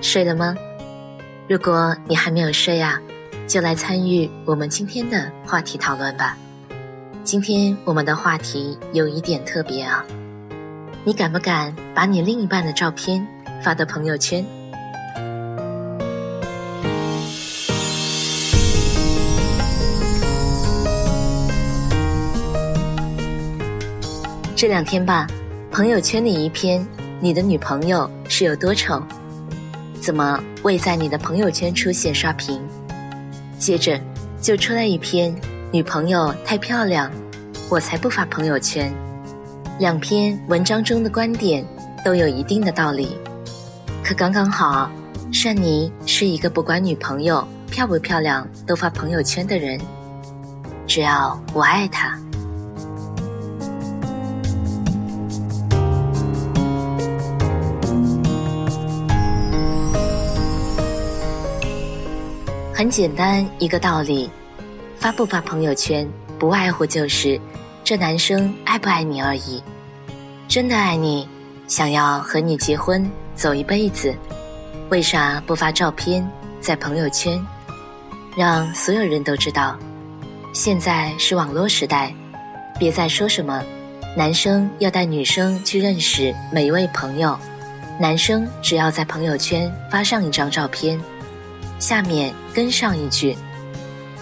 睡了吗？如果你还没有睡啊，就来参与我们今天的话题讨论吧。今天我们的话题有一点特别啊，你敢不敢把你另一半的照片发到朋友圈？这两天吧，朋友圈里一篇你的女朋友是有多丑，怎么未在你的朋友圈出现刷屏？接着就出来一篇女朋友太漂亮，我才不发朋友圈。两篇文章中的观点都有一定的道理，可刚刚好，善妮是一个不管女朋友漂不漂亮都发朋友圈的人，只要我爱她。很简单一个道理，发不发朋友圈，不外乎就是这男生爱不爱你而已。真的爱你，想要和你结婚走一辈子，为啥不发照片在朋友圈，让所有人都知道？现在是网络时代，别再说什么男生要带女生去认识每一位朋友，男生只要在朋友圈发上一张照片。下面跟上一句：“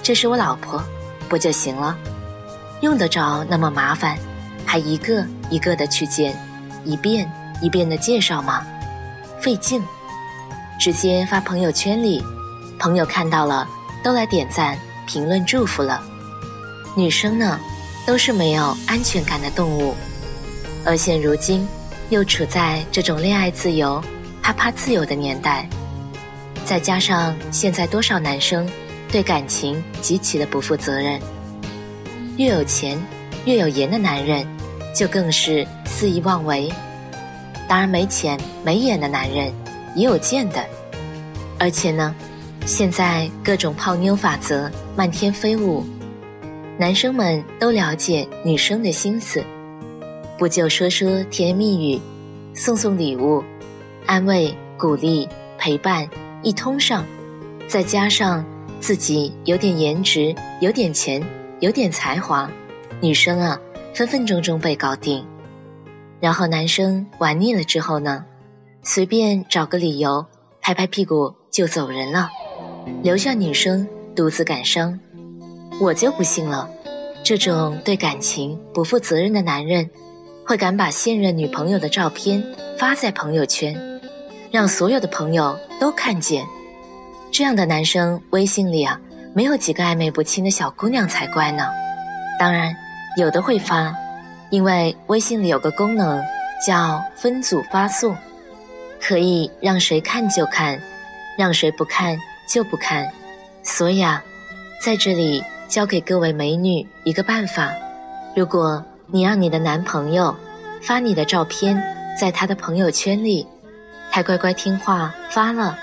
这是我老婆，不就行了？用得着那么麻烦，还一个一个的去见，一遍一遍的介绍吗？费劲，直接发朋友圈里，朋友看到了都来点赞、评论、祝福了。女生呢，都是没有安全感的动物，而现如今又处在这种恋爱自由、啪啪自由的年代。”再加上现在多少男生对感情极其的不负责任，越有钱越有颜的男人就更是肆意妄为。当然没钱没眼的男人也有贱的，而且呢，现在各种泡妞法则漫天飞舞，男生们都了解女生的心思，不就说说甜言蜜语，送送礼物，安慰鼓励陪伴。一通上，再加上自己有点颜值、有点钱、有点才华，女生啊，分分钟钟被搞定。然后男生玩腻了之后呢，随便找个理由，拍拍屁股就走人了，留下女生独自感伤。我就不信了，这种对感情不负责任的男人，会敢把现任女朋友的照片发在朋友圈。让所有的朋友都看见，这样的男生微信里啊，没有几个暧昧不清的小姑娘才怪呢。当然，有的会发，因为微信里有个功能叫分组发送，可以让谁看就看，让谁不看就不看。所以啊，在这里教给各位美女一个办法：如果你让你的男朋友发你的照片在他的朋友圈里。还乖乖听话发了，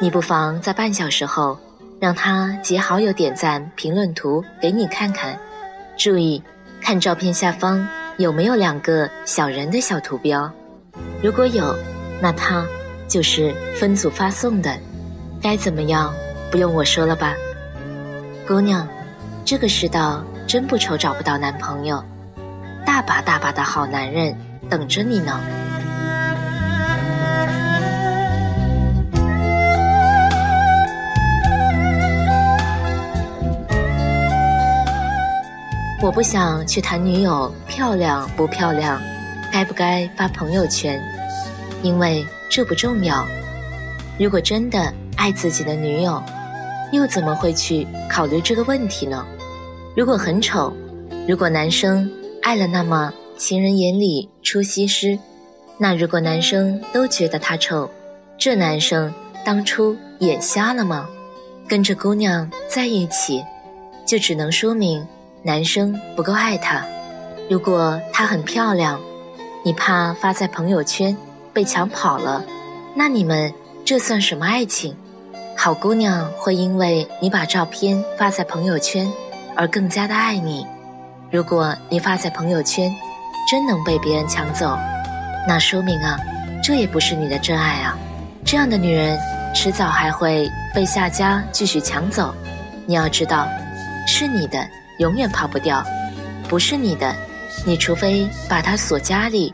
你不妨在半小时后让他截好友、点赞、评论图给你看看。注意看照片下方有没有两个小人的小图标，如果有，那他就是分组发送的。该怎么样？不用我说了吧？姑娘，这个世道真不愁找不到男朋友，大把大把的好男人等着你呢。我不想去谈女友漂亮不漂亮，该不该发朋友圈，因为这不重要。如果真的爱自己的女友，又怎么会去考虑这个问题呢？如果很丑，如果男生爱了那么情人眼里出西施，那如果男生都觉得她丑，这男生当初眼瞎了吗？跟着姑娘在一起，就只能说明男生不够爱她。如果她很漂亮，你怕发在朋友圈被抢跑了，那你们这算什么爱情？好姑娘会因为你把照片发在朋友圈而更加的爱你。如果你发在朋友圈，真能被别人抢走，那说明啊，这也不是你的真爱啊。这样的女人，迟早还会被下家继续抢走。你要知道，是你的永远跑不掉，不是你的，你除非把它锁家里，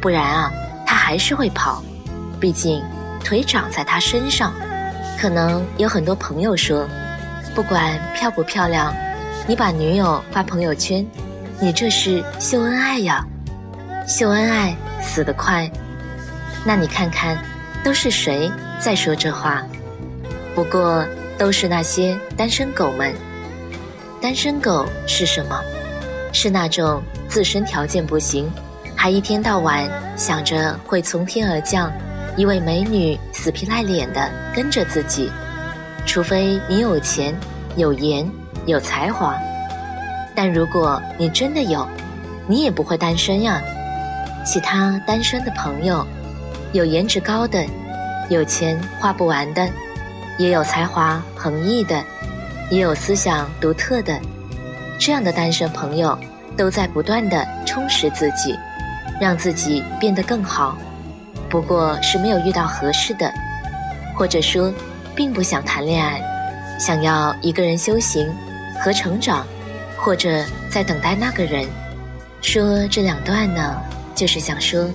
不然啊，它还是会跑。毕竟，腿长在它身上。可能有很多朋友说，不管漂不漂亮，你把女友发朋友圈，你这是秀恩爱呀！秀恩爱死得快。那你看看。都是谁在说这话？不过都是那些单身狗们。单身狗是什么？是那种自身条件不行，还一天到晚想着会从天而降一位美女死皮赖脸的跟着自己。除非你有钱、有颜、有才华。但如果你真的有，你也不会单身呀。其他单身的朋友。有颜值高的，有钱花不完的，也有才华横溢的，也有思想独特的，这样的单身朋友都在不断的充实自己，让自己变得更好。不过是没有遇到合适的，或者说并不想谈恋爱，想要一个人修行和成长，或者在等待那个人。说这两段呢，就是想说。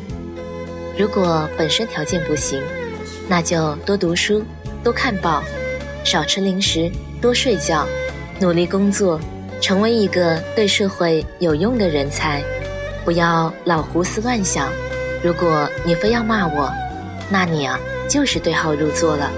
如果本身条件不行，那就多读书，多看报，少吃零食，多睡觉，努力工作，成为一个对社会有用的人才。不要老胡思乱想。如果你非要骂我，那你啊就是对号入座了。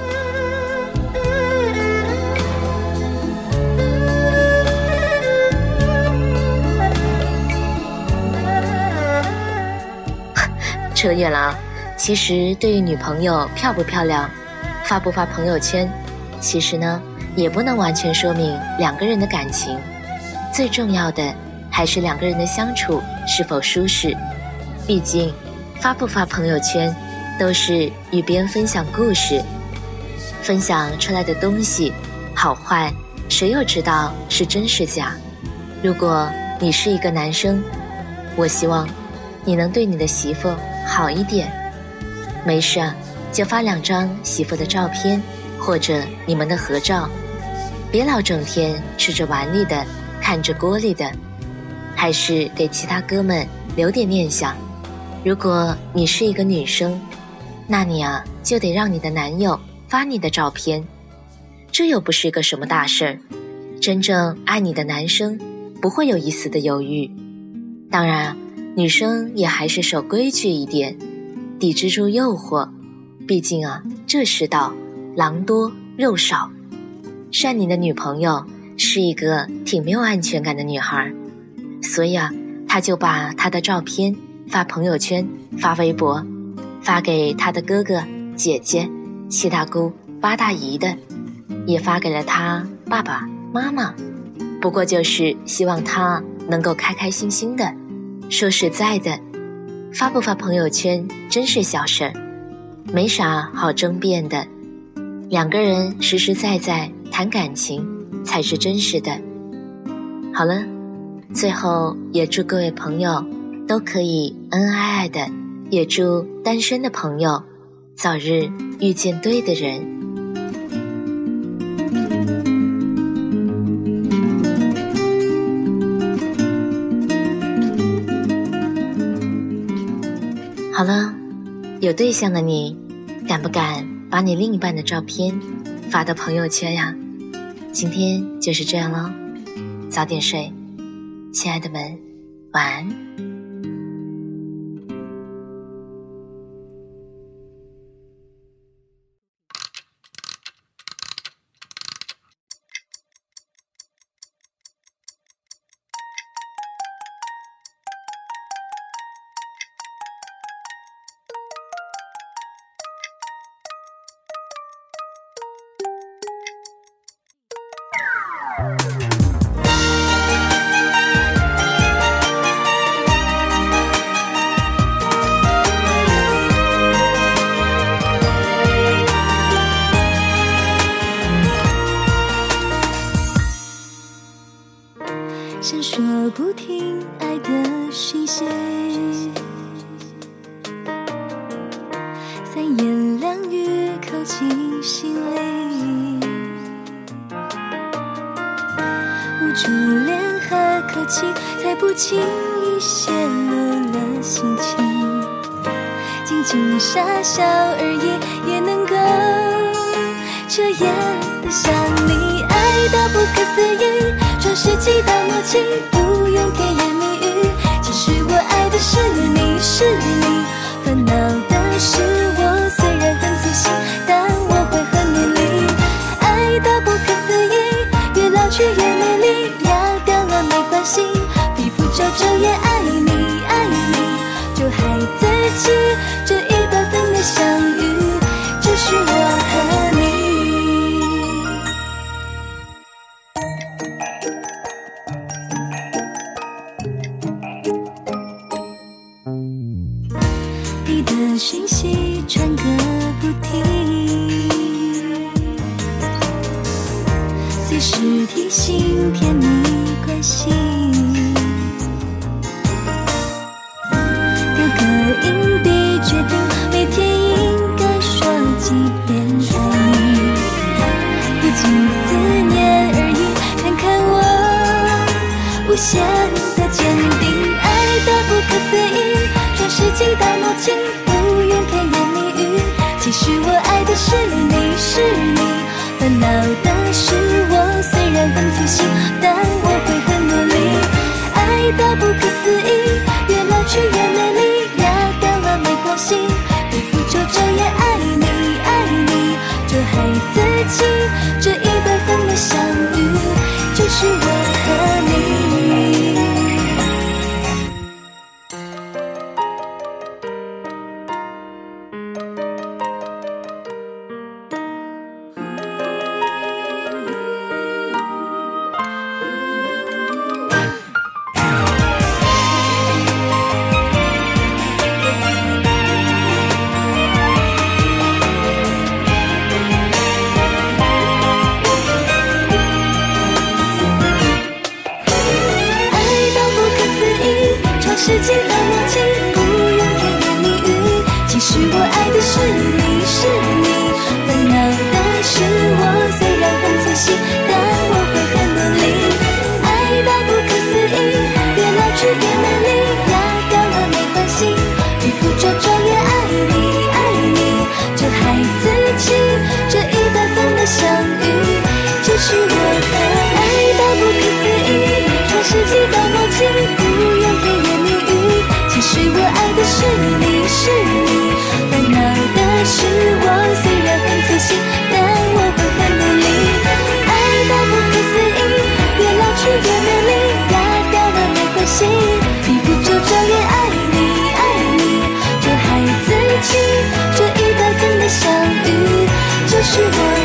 扯远了，其实对于女朋友漂不漂亮，发不发朋友圈，其实呢也不能完全说明两个人的感情。最重要的还是两个人的相处是否舒适。毕竟，发不发朋友圈，都是与别人分享故事，分享出来的东西好坏，谁又知道是真是假？如果你是一个男生，我希望你能对你的媳妇。好一点，没事就发两张媳妇的照片，或者你们的合照，别老整天吃着碗里的，看着锅里的，还是给其他哥们留点念想。如果你是一个女生，那你啊就得让你的男友发你的照片，这又不是个什么大事儿。真正爱你的男生不会有一丝的犹豫，当然。女生也还是守规矩一点，抵制住诱惑。毕竟啊，这世道狼多肉少。善宁的女朋友是一个挺没有安全感的女孩，所以啊，他就把她的照片发朋友圈、发微博，发给他的哥哥、姐姐、七大姑八大姨的，也发给了他爸爸妈妈。不过就是希望他能够开开心心的。说实在的，发不发朋友圈真是小事儿，没啥好争辩的。两个人实实在在谈感情才是真实的。好了，最后也祝各位朋友都可以恩爱爱的，也祝单身的朋友早日遇见对的人。好了，有对象的你，敢不敢把你另一半的照片发到朋友圈呀？今天就是这样喽，早点睡，亲爱的们，晚安。初恋和客气，才不轻易泄露了心情。仅仅傻笑而已，也能够彻夜的想你。爱到不可思议，创世纪大默契，不用甜言蜜语。其实我爱的是你，是你烦恼的是。皮肤皱皱也爱你爱你。就孩子气这一百分的相遇就是我和你。你的讯息传个不停其实提醒甜蜜关系。丢个硬币，决定每天应该说几遍爱你。不仅思念而已，看看我无限。这一百分的想念。世界是我